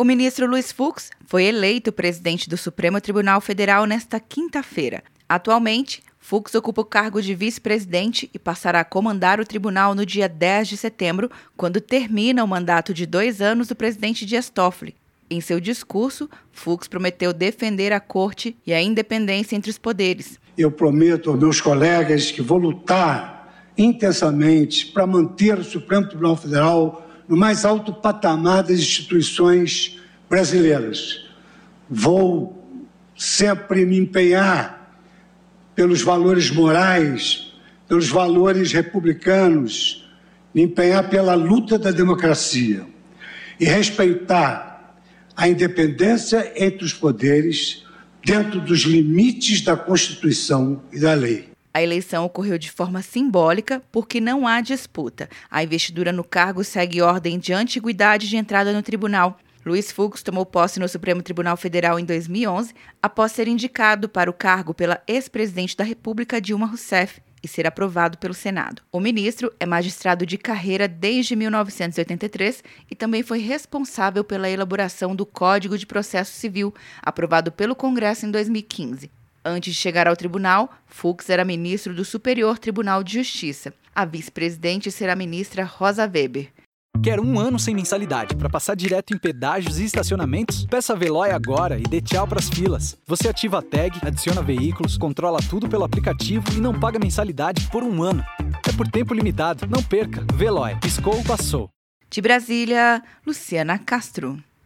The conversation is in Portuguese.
O ministro Luiz Fux foi eleito presidente do Supremo Tribunal Federal nesta quinta-feira. Atualmente, Fux ocupa o cargo de vice-presidente e passará a comandar o tribunal no dia 10 de setembro, quando termina o mandato de dois anos do presidente Dias Toffoli. Em seu discurso, Fux prometeu defender a corte e a independência entre os poderes. Eu prometo aos meus colegas que vou lutar intensamente para manter o Supremo Tribunal Federal no mais alto patamar das instituições brasileiras. Vou sempre me empenhar pelos valores morais, pelos valores republicanos, me empenhar pela luta da democracia e respeitar a independência entre os poderes dentro dos limites da Constituição e da lei. A eleição ocorreu de forma simbólica porque não há disputa. A investidura no cargo segue ordem de antiguidade de entrada no tribunal. Luiz Fux tomou posse no Supremo Tribunal Federal em 2011, após ser indicado para o cargo pela ex-presidente da República Dilma Rousseff e ser aprovado pelo Senado. O ministro é magistrado de carreira desde 1983 e também foi responsável pela elaboração do Código de Processo Civil, aprovado pelo Congresso em 2015. Antes de chegar ao tribunal, Fux era ministro do Superior Tribunal de Justiça. A vice-presidente será a ministra Rosa Weber. Quer um ano sem mensalidade para passar direto em pedágios e estacionamentos? Peça a Veloy agora e dê tchau pras filas. Você ativa a tag, adiciona veículos, controla tudo pelo aplicativo e não paga mensalidade por um ano. É por tempo limitado. Não perca. Veloy. Piscou, passou. De Brasília, Luciana Castro.